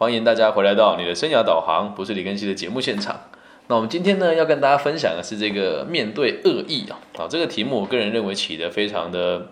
欢迎大家回来到你的生涯导航，不是李根熙的节目现场。那我们今天呢，要跟大家分享的是这个面对恶意啊，啊，这个题目我个人认为起的非常的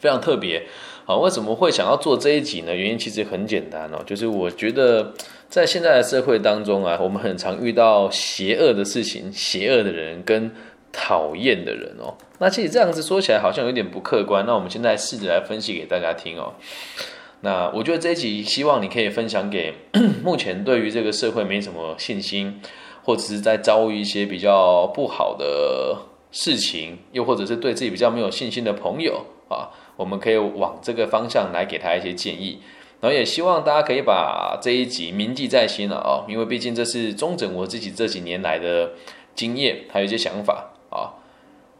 非常特别。啊，为什么会想要做这一集呢？原因其实很简单哦，就是我觉得在现在的社会当中啊，我们很常遇到邪恶的事情、邪恶的人跟讨厌的人哦。那其实这样子说起来好像有点不客观。那我们现在试着来分析给大家听哦。那我觉得这一集希望你可以分享给 目前对于这个社会没什么信心。或者是在遭遇一些比较不好的事情，又或者是对自己比较没有信心的朋友啊，我们可以往这个方向来给他一些建议。然后也希望大家可以把这一集铭记在心了啊，因为毕竟这是中整我自己这几年来的经验，还有一些想法啊。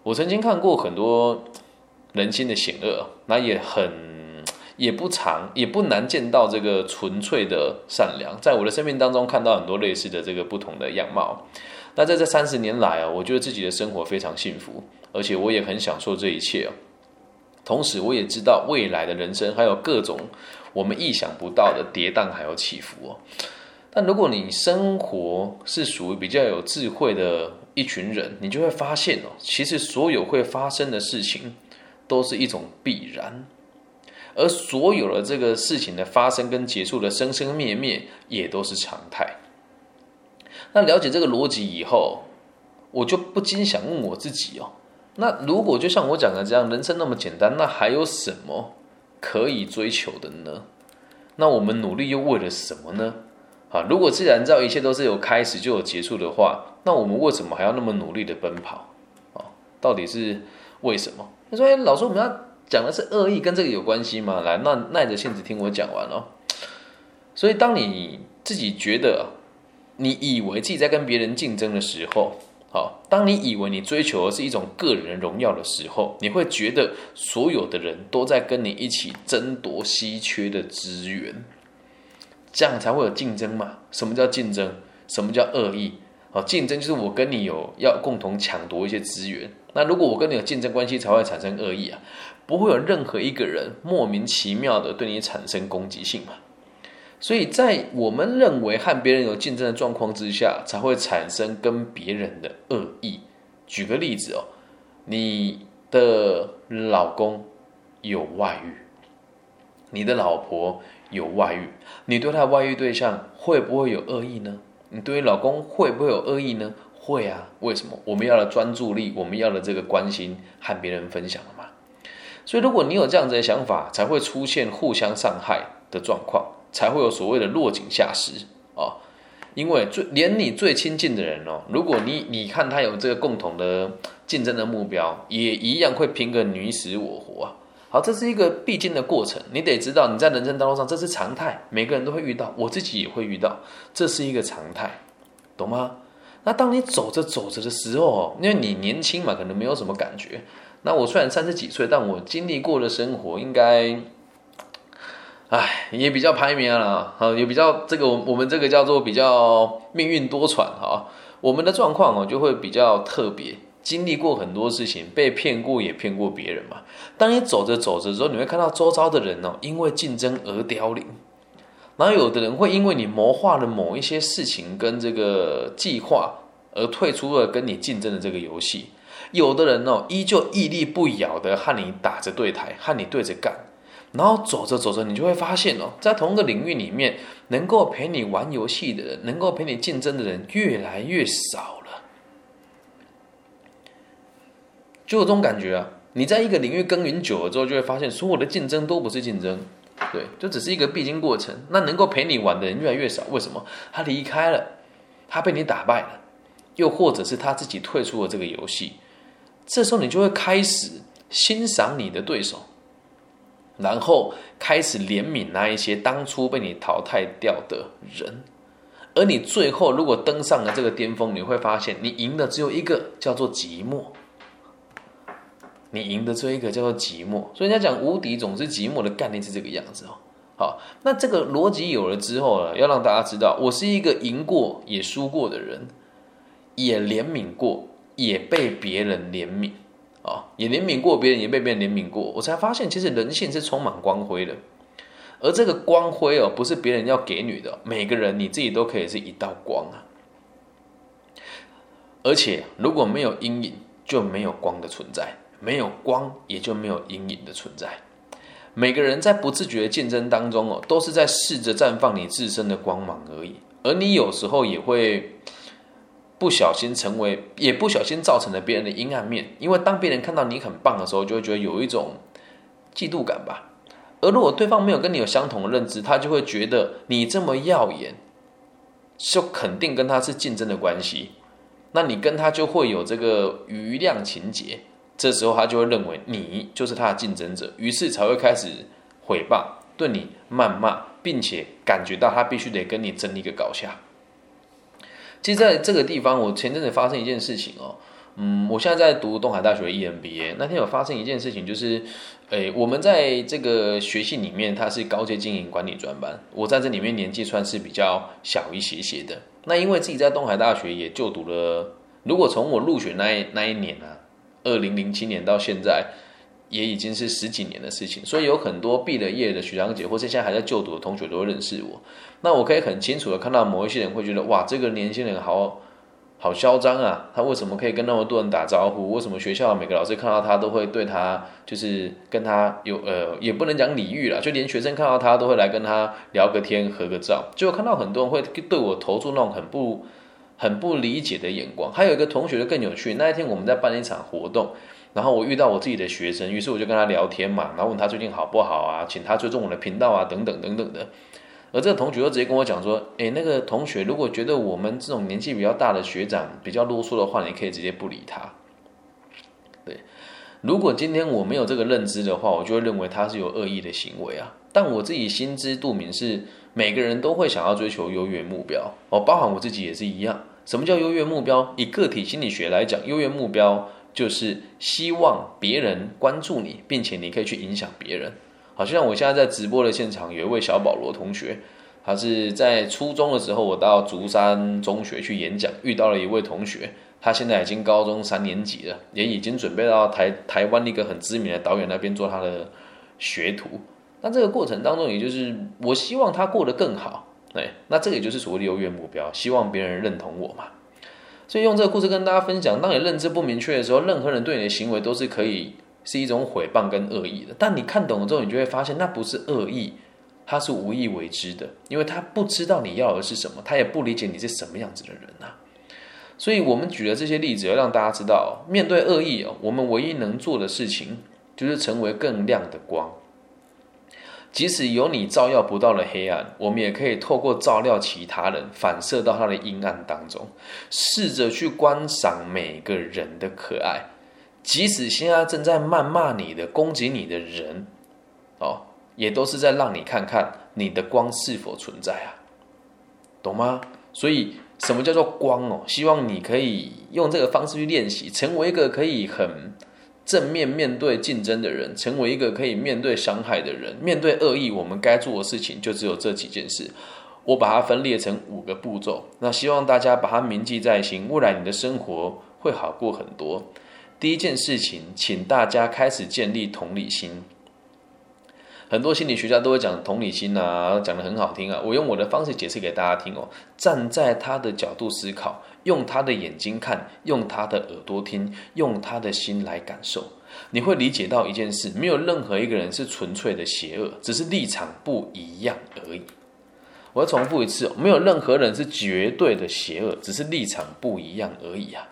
我曾经看过很多人心的险恶，那也很。也不长，也不难见到这个纯粹的善良，在我的生命当中看到很多类似的这个不同的样貌。那在这三十年来啊，我觉得自己的生活非常幸福，而且我也很享受这一切。同时，我也知道未来的人生还有各种我们意想不到的跌宕还有起伏哦。但如果你生活是属于比较有智慧的一群人，你就会发现哦，其实所有会发生的事情都是一种必然。而所有的这个事情的发生跟结束的生生灭灭，也都是常态。那了解这个逻辑以后，我就不禁想问我自己哦：那如果就像我讲的这样，人生那么简单，那还有什么可以追求的呢？那我们努力又为了什么呢？啊，如果自然造一切都是有开始就有结束的话，那我们为什么还要那么努力的奔跑？啊，到底是为什么？他说：“哎，老师，我们要。”讲的是恶意，跟这个有关系吗？来，那耐着性子听我讲完哦。所以，当你自己觉得你以为自己在跟别人竞争的时候，好，当你以为你追求的是一种个人荣耀的时候，你会觉得所有的人都在跟你一起争夺稀缺的资源，这样才会有竞争嘛？什么叫竞争？什么叫恶意？好，竞争就是我跟你有要共同抢夺一些资源。那如果我跟你有竞争关系，才会产生恶意啊。不会有任何一个人莫名其妙的对你产生攻击性嘛？所以在我们认为和别人有竞争的状况之下，才会产生跟别人的恶意。举个例子哦，你的老公有外遇，你的老婆有外遇，你对他外遇对象会不会有恶意呢？你对于老公会不会有恶意呢？会啊，为什么？我们要的专注力，我们要的这个关心和别人分享？所以，如果你有这样子的想法，才会出现互相伤害的状况，才会有所谓的落井下石啊。因为最连你最亲近的人哦，如果你你看他有这个共同的竞争的目标，也一样会拼个你死我活啊。好，这是一个必经的过程，你得知道你在人生道路上这是常态，每个人都会遇到，我自己也会遇到，这是一个常态，懂吗？那当你走着走着的时候，因为你年轻嘛，可能没有什么感觉。那我虽然三十几岁，但我经历过的生活应该，唉，也比较排名了啊，也比较这个我我们这个叫做比较命运多舛哈。我们的状况哦就会比较特别，经历过很多事情，被骗过也骗过别人嘛。当你走着走着之后，你会看到周遭的人哦，因为竞争而凋零，然后有的人会因为你谋划了某一些事情跟这个计划而退出了跟你竞争的这个游戏。有的人哦，依旧屹立不摇的和你打着对台，和你对着干，然后走着走着，你就会发现哦，在同一个领域里面，能够陪你玩游戏的人，能够陪你竞争的人越来越少了，就有这种感觉啊！你在一个领域耕耘久了之后，就会发现所有的竞争都不是竞争，对，就只是一个必经过程。那能够陪你玩的人越来越少，为什么？他离开了，他被你打败了，又或者是他自己退出了这个游戏。这时候你就会开始欣赏你的对手，然后开始怜悯那一些当初被你淘汰掉的人，而你最后如果登上了这个巅峰，你会发现你赢的只有一个，叫做寂寞。你赢的这一个叫做寂寞，所以人家讲无敌总是寂寞的概念是这个样子哦。好，那这个逻辑有了之后呢，要让大家知道，我是一个赢过也输过的人，也怜悯过。也被别人怜悯啊，也怜悯过别人，也被别人怜悯过。我才发现，其实人性是充满光辉的。而这个光辉哦，不是别人要给你的，每个人你自己都可以是一道光啊。而且如果没有阴影，就没有光的存在；没有光，也就没有阴影的存在。每个人在不自觉的竞争当中哦，都是在试着绽放你自身的光芒而已。而你有时候也会不小心成为，也不小心造成了别人的阴暗面。因为当别人看到你很棒的时候，就会觉得有一种嫉妒感吧。而如果对方没有跟你有相同的认知，他就会觉得你这么耀眼，就肯定跟他是竞争的关系。那你跟他就会有这个余量情节，这时候他就会认为你就是他的竞争者，于是才会开始毁谤、对你谩骂，并且感觉到他必须得跟你争一个高下。其实在这个地方，我前阵子发生一件事情哦。嗯，我现在在读东海大学 EMBA。那天有发生一件事情，就是，诶，我们在这个学系里面，它是高阶经营管理专班。我在这里面年纪算是比较小一些些的。那因为自己在东海大学也就读了，如果从我入学那一那一年啊，二零零七年到现在，也已经是十几年的事情，所以有很多毕了业的学长姐，或是现在还在就读的同学都会认识我。那我可以很清楚的看到，某一些人会觉得，哇，这个年轻人好。好嚣张啊！他为什么可以跟那么多人打招呼？为什么学校每个老师看到他都会对他，就是跟他有呃，也不能讲礼遇了，就连学生看到他都会来跟他聊个天、合个照。就看到很多人会对我投注那种很不、很不理解的眼光。还有一个同学就更有趣，那一天我们在办一场活动，然后我遇到我自己的学生，于是我就跟他聊天嘛，然后问他最近好不好啊，请他追踪我的频道啊，等等等等的。而这个同学又直接跟我讲说：“诶，那个同学，如果觉得我们这种年纪比较大的学长比较啰嗦的话，你可以直接不理他。对，如果今天我没有这个认知的话，我就会认为他是有恶意的行为啊。但我自己心知肚明，是每个人都会想要追求优越目标哦，包含我自己也是一样。什么叫优越目标？以个体心理学来讲，优越目标就是希望别人关注你，并且你可以去影响别人。”好像我现在在直播的现场，有一位小保罗同学，他是在初中的时候，我到竹山中学去演讲，遇到了一位同学，他现在已经高中三年级了，也已经准备到台台湾一个很知名的导演那边做他的学徒。那这个过程当中，也就是我希望他过得更好，对，那这个也就是所谓的优越目标，希望别人认同我嘛。所以用这个故事跟大家分享，当你认知不明确的时候，任何人对你的行为都是可以。是一种毁谤跟恶意的，但你看懂了之后，你就会发现那不是恶意，他是无意为之的，因为他不知道你要的是什么，他也不理解你是什么样子的人呐。所以，我们举的这些例子，要让大家知道，面对恶意哦，我们唯一能做的事情，就是成为更亮的光。即使有你照耀不到的黑暗，我们也可以透过照料其他人，反射到他的阴暗当中，试着去观赏每个人的可爱。即使现在正在谩骂你的、攻击你的人，哦，也都是在让你看看你的光是否存在啊，懂吗？所以，什么叫做光哦？希望你可以用这个方式去练习，成为一个可以很正面面对竞争的人，成为一个可以面对伤害的人。面对恶意，我们该做的事情就只有这几件事。我把它分裂成五个步骤，那希望大家把它铭记在心，未来你的生活会好过很多。第一件事情，请大家开始建立同理心。很多心理学家都会讲同理心啊，讲的很好听啊。我用我的方式解释给大家听哦。站在他的角度思考，用他的眼睛看，用他的耳朵听，用他的心来感受，你会理解到一件事：没有任何一个人是纯粹的邪恶，只是立场不一样而已。我要重复一次，没有任何人是绝对的邪恶，只是立场不一样而已啊。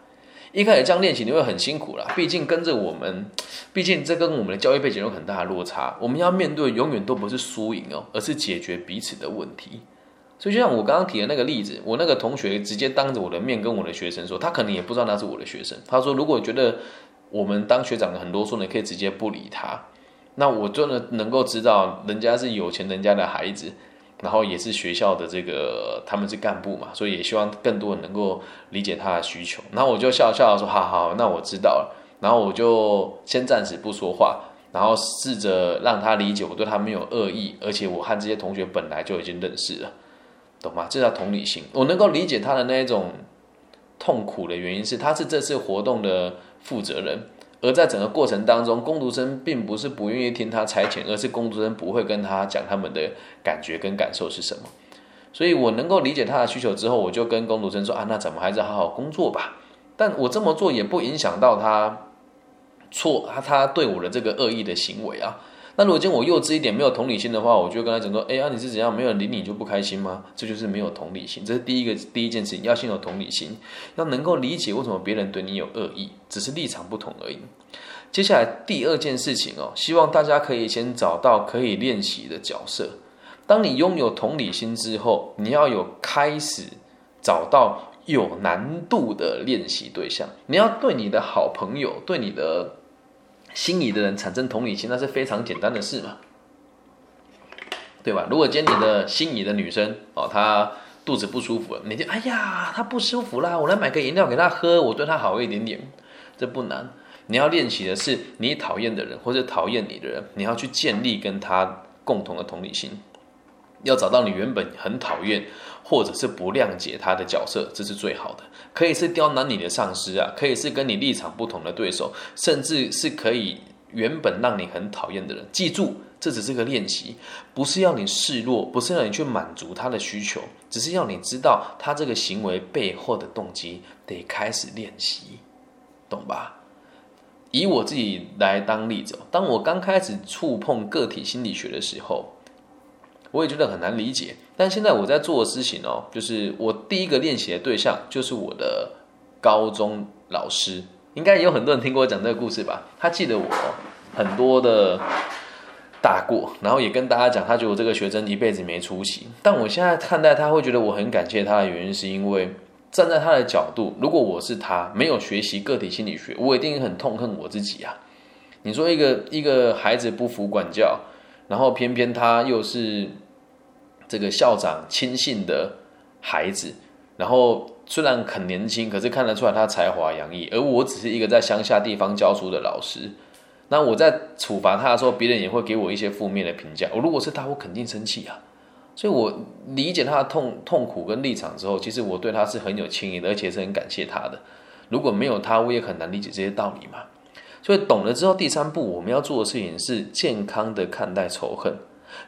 一开始这样练习你会很辛苦啦，毕竟跟着我们，毕竟这跟我们的教育背景有很大的落差。我们要面对永远都不是输赢哦，而是解决彼此的问题。所以就像我刚刚提的那个例子，我那个同学直接当着我的面跟我的学生说，他可能也不知道那是我的学生。他说，如果觉得我们当学长的很多说，你可以直接不理他。那我真的能够知道，人家是有钱人家的孩子。然后也是学校的这个，他们是干部嘛，所以也希望更多人能够理解他的需求。然后我就笑笑说：“好好，那我知道了。”然后我就先暂时不说话，然后试着让他理解我对他没有恶意，而且我和这些同学本来就已经认识了，懂吗？这叫同理心。我能够理解他的那一种痛苦的原因是，他是这次活动的负责人，而在整个过程当中，工读生并不是不愿意听他差遣，而是工读生不会跟他讲他们的感觉跟感受是什么。所以我能够理解他的需求之后，我就跟工读生说啊，那咱们还是好好工作吧。但我这么做也不影响到他错他他对我的这个恶意的行为啊。那如果今天我幼稚一点，没有同理心的话，我就跟他讲说，哎呀，你是怎样，没有人理你就不开心吗？这就是没有同理心。这是第一个第一件事情，要先有同理心，要能够理解为什么别人对你有恶意，只是立场不同而已。接下来第二件事情哦，希望大家可以先找到可以练习的角色。当你拥有同理心之后，你要有开始找到有难度的练习对象。你要对你的好朋友，对你的心仪的人产生同理心，那是非常简单的事嘛，对吧？如果今天你的心仪的女生哦，她肚子不舒服了，你就哎呀，她不舒服啦，我来买个饮料给她喝，我对她好一点点，这不难。你要练习的是你讨厌的人或者讨厌你的人，你要去建立跟他共同的同理心。要找到你原本很讨厌或者是不谅解他的角色，这是最好的。可以是刁难你的上司啊，可以是跟你立场不同的对手，甚至是可以原本让你很讨厌的人。记住，这只是个练习，不是要你示弱，不是让你去满足他的需求，只是要你知道他这个行为背后的动机，得开始练习，懂吧？以我自己来当例子，当我刚开始触碰个体心理学的时候。我也觉得很难理解，但现在我在做的事情哦，就是我第一个练习的对象就是我的高中老师，应该也有很多人听过我讲这个故事吧？他记得我很多的大过，然后也跟大家讲，他觉得我这个学生一辈子没出息。但我现在看待他会觉得我很感谢他的原因，是因为站在他的角度，如果我是他，没有学习个体心理学，我一定很痛恨我自己啊！你说一个一个孩子不服管教。然后偏偏他又是这个校长亲信的孩子，然后虽然很年轻，可是看得出来他才华洋溢，而我只是一个在乡下地方教书的老师。那我在处罚他的时候，别人也会给我一些负面的评价。我如果是他，我肯定生气啊。所以我理解他的痛痛苦跟立场之后，其实我对他是很有情谊的，而且是很感谢他的。如果没有他，我也很难理解这些道理嘛。所以懂了之后，第三步我们要做的事情是健康的看待仇恨。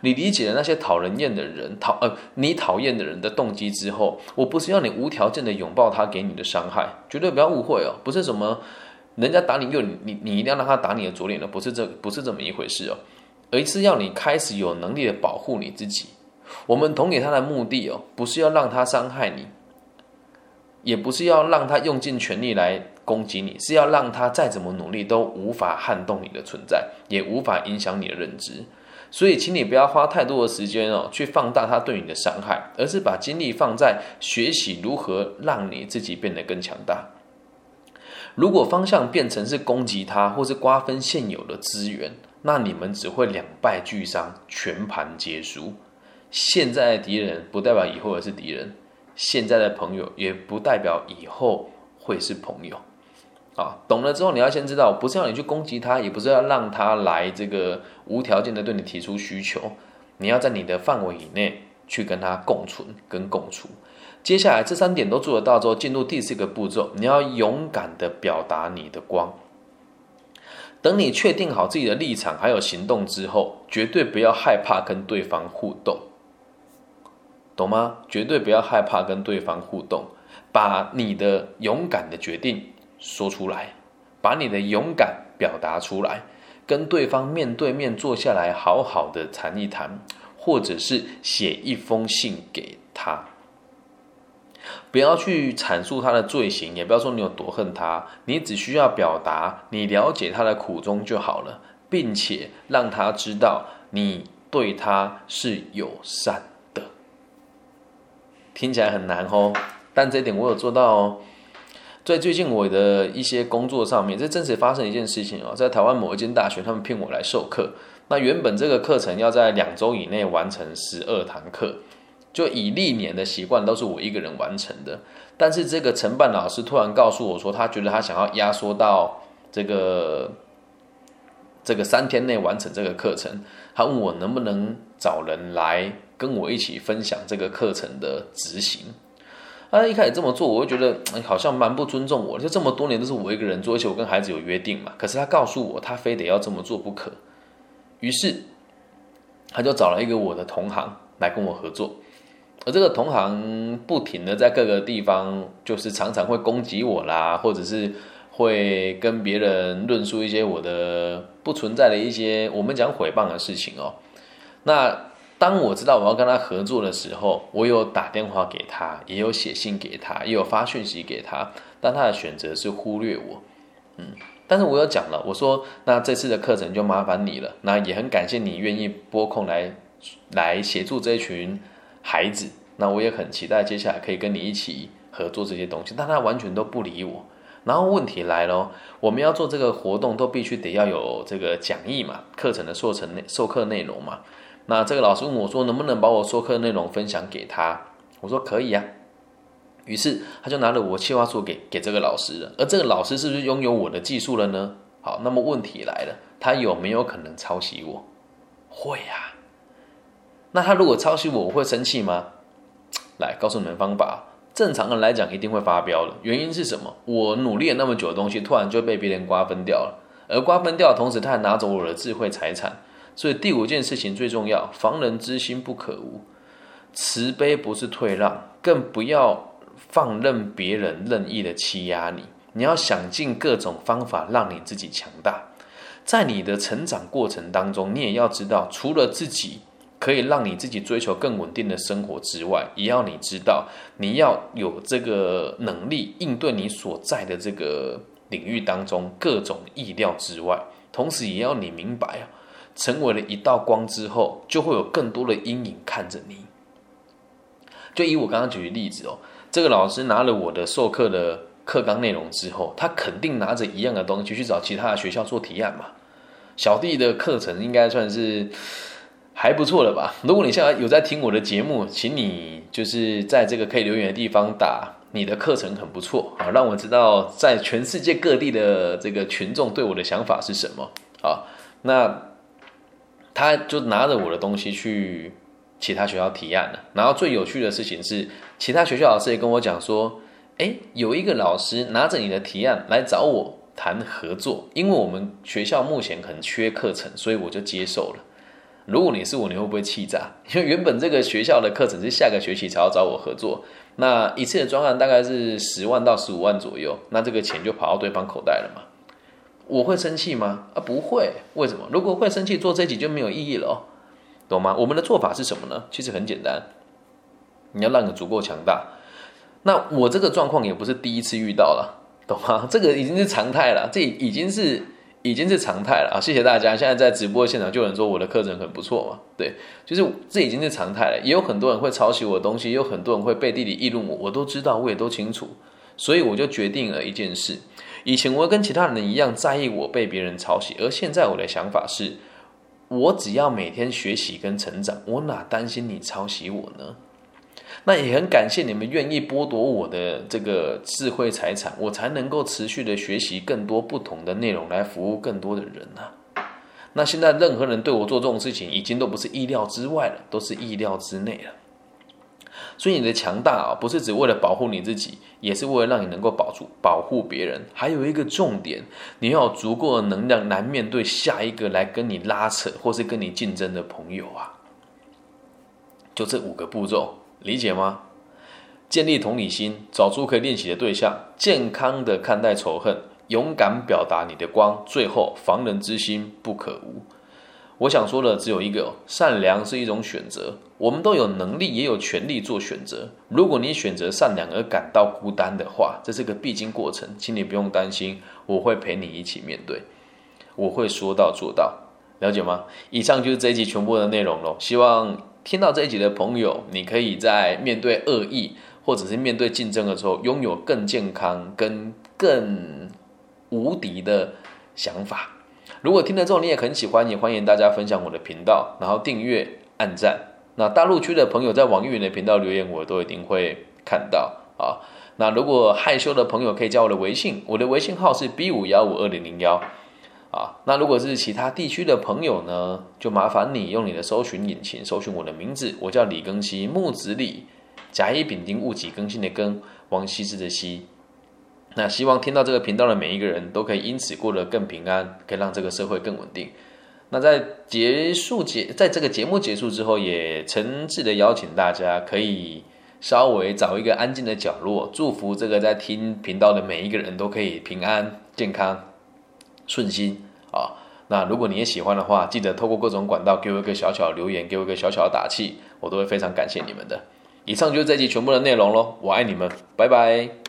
你理解了那些讨人厌的人，讨呃你讨厌的人的动机之后，我不是要你无条件的拥抱他给你的伤害，绝对不要误会哦，不是什么人家打你右，你你一定要让他打你的左脸的，不是这不是这么一回事哦，而是要你开始有能力的保护你自己。我们捅给他的目的哦，不是要让他伤害你，也不是要让他用尽全力来。攻击你是要让他再怎么努力都无法撼动你的存在，也无法影响你的认知。所以，请你不要花太多的时间哦，去放大他对你的伤害，而是把精力放在学习如何让你自己变得更强大。如果方向变成是攻击他，或是瓜分现有的资源，那你们只会两败俱伤，全盘皆输。现在的敌人不代表以后也是敌人，现在的朋友也不代表以后会是朋友。啊，懂了之后，你要先知道，不是要你去攻击他，也不是要让他来这个无条件的对你提出需求，你要在你的范围以内去跟他共存跟共处。接下来这三点都做得到之后，进入第四个步骤，你要勇敢的表达你的光。等你确定好自己的立场还有行动之后，绝对不要害怕跟对方互动，懂吗？绝对不要害怕跟对方互动，把你的勇敢的决定。说出来，把你的勇敢表达出来，跟对方面对面坐下来，好好的谈一谈，或者是写一封信给他。不要去阐述他的罪行，也不要说你有多恨他，你只需要表达你了解他的苦衷就好了，并且让他知道你对他是友善。听起来很难哦，但这一点我有做到哦。在最近我的一些工作上面，这真实发生一件事情哦，在台湾某一间大学，他们聘我来授课。那原本这个课程要在两周以内完成十二堂课，就以历年的习惯都是我一个人完成的。但是这个承办老师突然告诉我说，他觉得他想要压缩到这个这个三天内完成这个课程，他问我能不能找人来跟我一起分享这个课程的执行。他一开始这么做，我会觉得好像蛮不尊重我。就这么多年都是我一个人做，而且我跟孩子有约定嘛。可是他告诉我，他非得要这么做不可。于是他就找了一个我的同行来跟我合作。而这个同行不停的在各个地方，就是常常会攻击我啦，或者是会跟别人论述一些我的不存在的一些我们讲诽谤的事情哦。那。当我知道我要跟他合作的时候，我有打电话给他，也有写信给他，也有发讯息给他，但他的选择是忽略我。嗯，但是我有讲了，我说那这次的课程就麻烦你了，那也很感谢你愿意拨空来来协助这群孩子，那我也很期待接下来可以跟你一起合作这些东西，但他完全都不理我。然后问题来了，我们要做这个活动，都必须得要有这个讲义嘛，课程的授成内授课内容嘛。那这个老师问我说：“能不能把我说课内容分享给他？”我说：“可以啊。”于是他就拿了我计划书给给这个老师了。而这个老师是不是拥有我的技术了呢？好，那么问题来了，他有没有可能抄袭我？会啊。那他如果抄袭我，我会生气吗？来告诉你们方法。正常的来讲，一定会发飙的。原因是什么？我努力了那么久的东西，突然就被别人瓜分掉了。而瓜分掉的同时，他还拿走我的智慧财产。所以第五件事情最重要，防人之心不可无。慈悲不是退让，更不要放任别人任意的欺压你。你要想尽各种方法让你自己强大。在你的成长过程当中，你也要知道，除了自己可以让你自己追求更稳定的生活之外，也要你知道，你要有这个能力应对你所在的这个领域当中各种意料之外。同时，也要你明白啊。成为了一道光之后，就会有更多的阴影看着你。就以我刚刚举的例子哦，这个老师拿了我的授课的课纲内容之后，他肯定拿着一样的东西去找其他的学校做提案嘛。小弟的课程应该算是还不错了吧？如果你现在有在听我的节目，请你就是在这个可以留言的地方打你的课程很不错啊，让我知道在全世界各地的这个群众对我的想法是什么啊？那。他就拿着我的东西去其他学校提案了，然后最有趣的事情是，其他学校老师也跟我讲说，哎，有一个老师拿着你的提案来找我谈合作，因为我们学校目前很缺课程，所以我就接受了。如果你是我，你会不会气炸？因为原本这个学校的课程是下个学期才要找我合作，那一次的专案大概是十万到十五万左右，那这个钱就跑到对方口袋了嘛。我会生气吗？啊，不会。为什么？如果会生气，做这集就没有意义了哦，懂吗？我们的做法是什么呢？其实很简单，你要让你足够强大。那我这个状况也不是第一次遇到了，懂吗？这个已经是常态了，这已经是已经是常态了啊！谢谢大家。现在在直播现场就有人说我的课程很不错嘛，对，就是这已经是常态了。也有很多人会抄袭我的东西，也有很多人会背地里议论我，我都知道，我也都清楚，所以我就决定了一件事。以前我跟其他人一样在意我被别人抄袭，而现在我的想法是，我只要每天学习跟成长，我哪担心你抄袭我呢？那也很感谢你们愿意剥夺我的这个智慧财产，我才能够持续的学习更多不同的内容来服务更多的人啊。那现在任何人对我做这种事情，已经都不是意料之外了，都是意料之内了。所以你的强大啊，不是只为了保护你自己，也是为了让你能够保住、保护别人。还有一个重点，你要有足够的能量来面对下一个来跟你拉扯或是跟你竞争的朋友啊。就这五个步骤，理解吗？建立同理心，找出可以练习的对象，健康的看待仇恨，勇敢表达你的光，最后防人之心不可无。我想说的只有一个：善良是一种选择。我们都有能力，也有权利做选择。如果你选择善良而感到孤单的话，这是个必经过程，请你不用担心，我会陪你一起面对，我会说到做到，了解吗？以上就是这一集全部的内容喽。希望听到这一集的朋友，你可以在面对恶意或者是面对竞争的时候，拥有更健康、跟更无敌的想法。如果听了之后你也很喜欢，也欢迎大家分享我的频道，然后订阅、按赞。那大陆区的朋友在网易云的频道留言，我都一定会看到啊。那如果害羞的朋友可以加我的微信，我的微信号是 B 五幺五二零零幺啊。那如果是其他地区的朋友呢，就麻烦你用你的搜寻引擎搜寻我的名字，我叫李庚希，木子李，甲乙丙丁戊己庚辛的庚，王羲之的羲。那希望听到这个频道的每一个人都可以因此过得更平安，可以让这个社会更稳定。那在结束节，在这个节目结束之后，也诚挚的邀请大家可以稍微找一个安静的角落，祝福这个在听频道的每一个人都可以平安、健康、顺心啊。那如果你也喜欢的话，记得透过各种管道给我一个小小的留言，给我一个小小的打气，我都会非常感谢你们的。以上就是这期全部的内容喽，我爱你们，拜拜。